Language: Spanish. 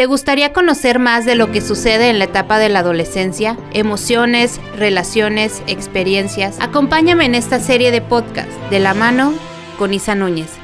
¿Te gustaría conocer más de lo que sucede en la etapa de la adolescencia? Emociones, relaciones, experiencias. Acompáñame en esta serie de podcast de la mano con Isa Núñez.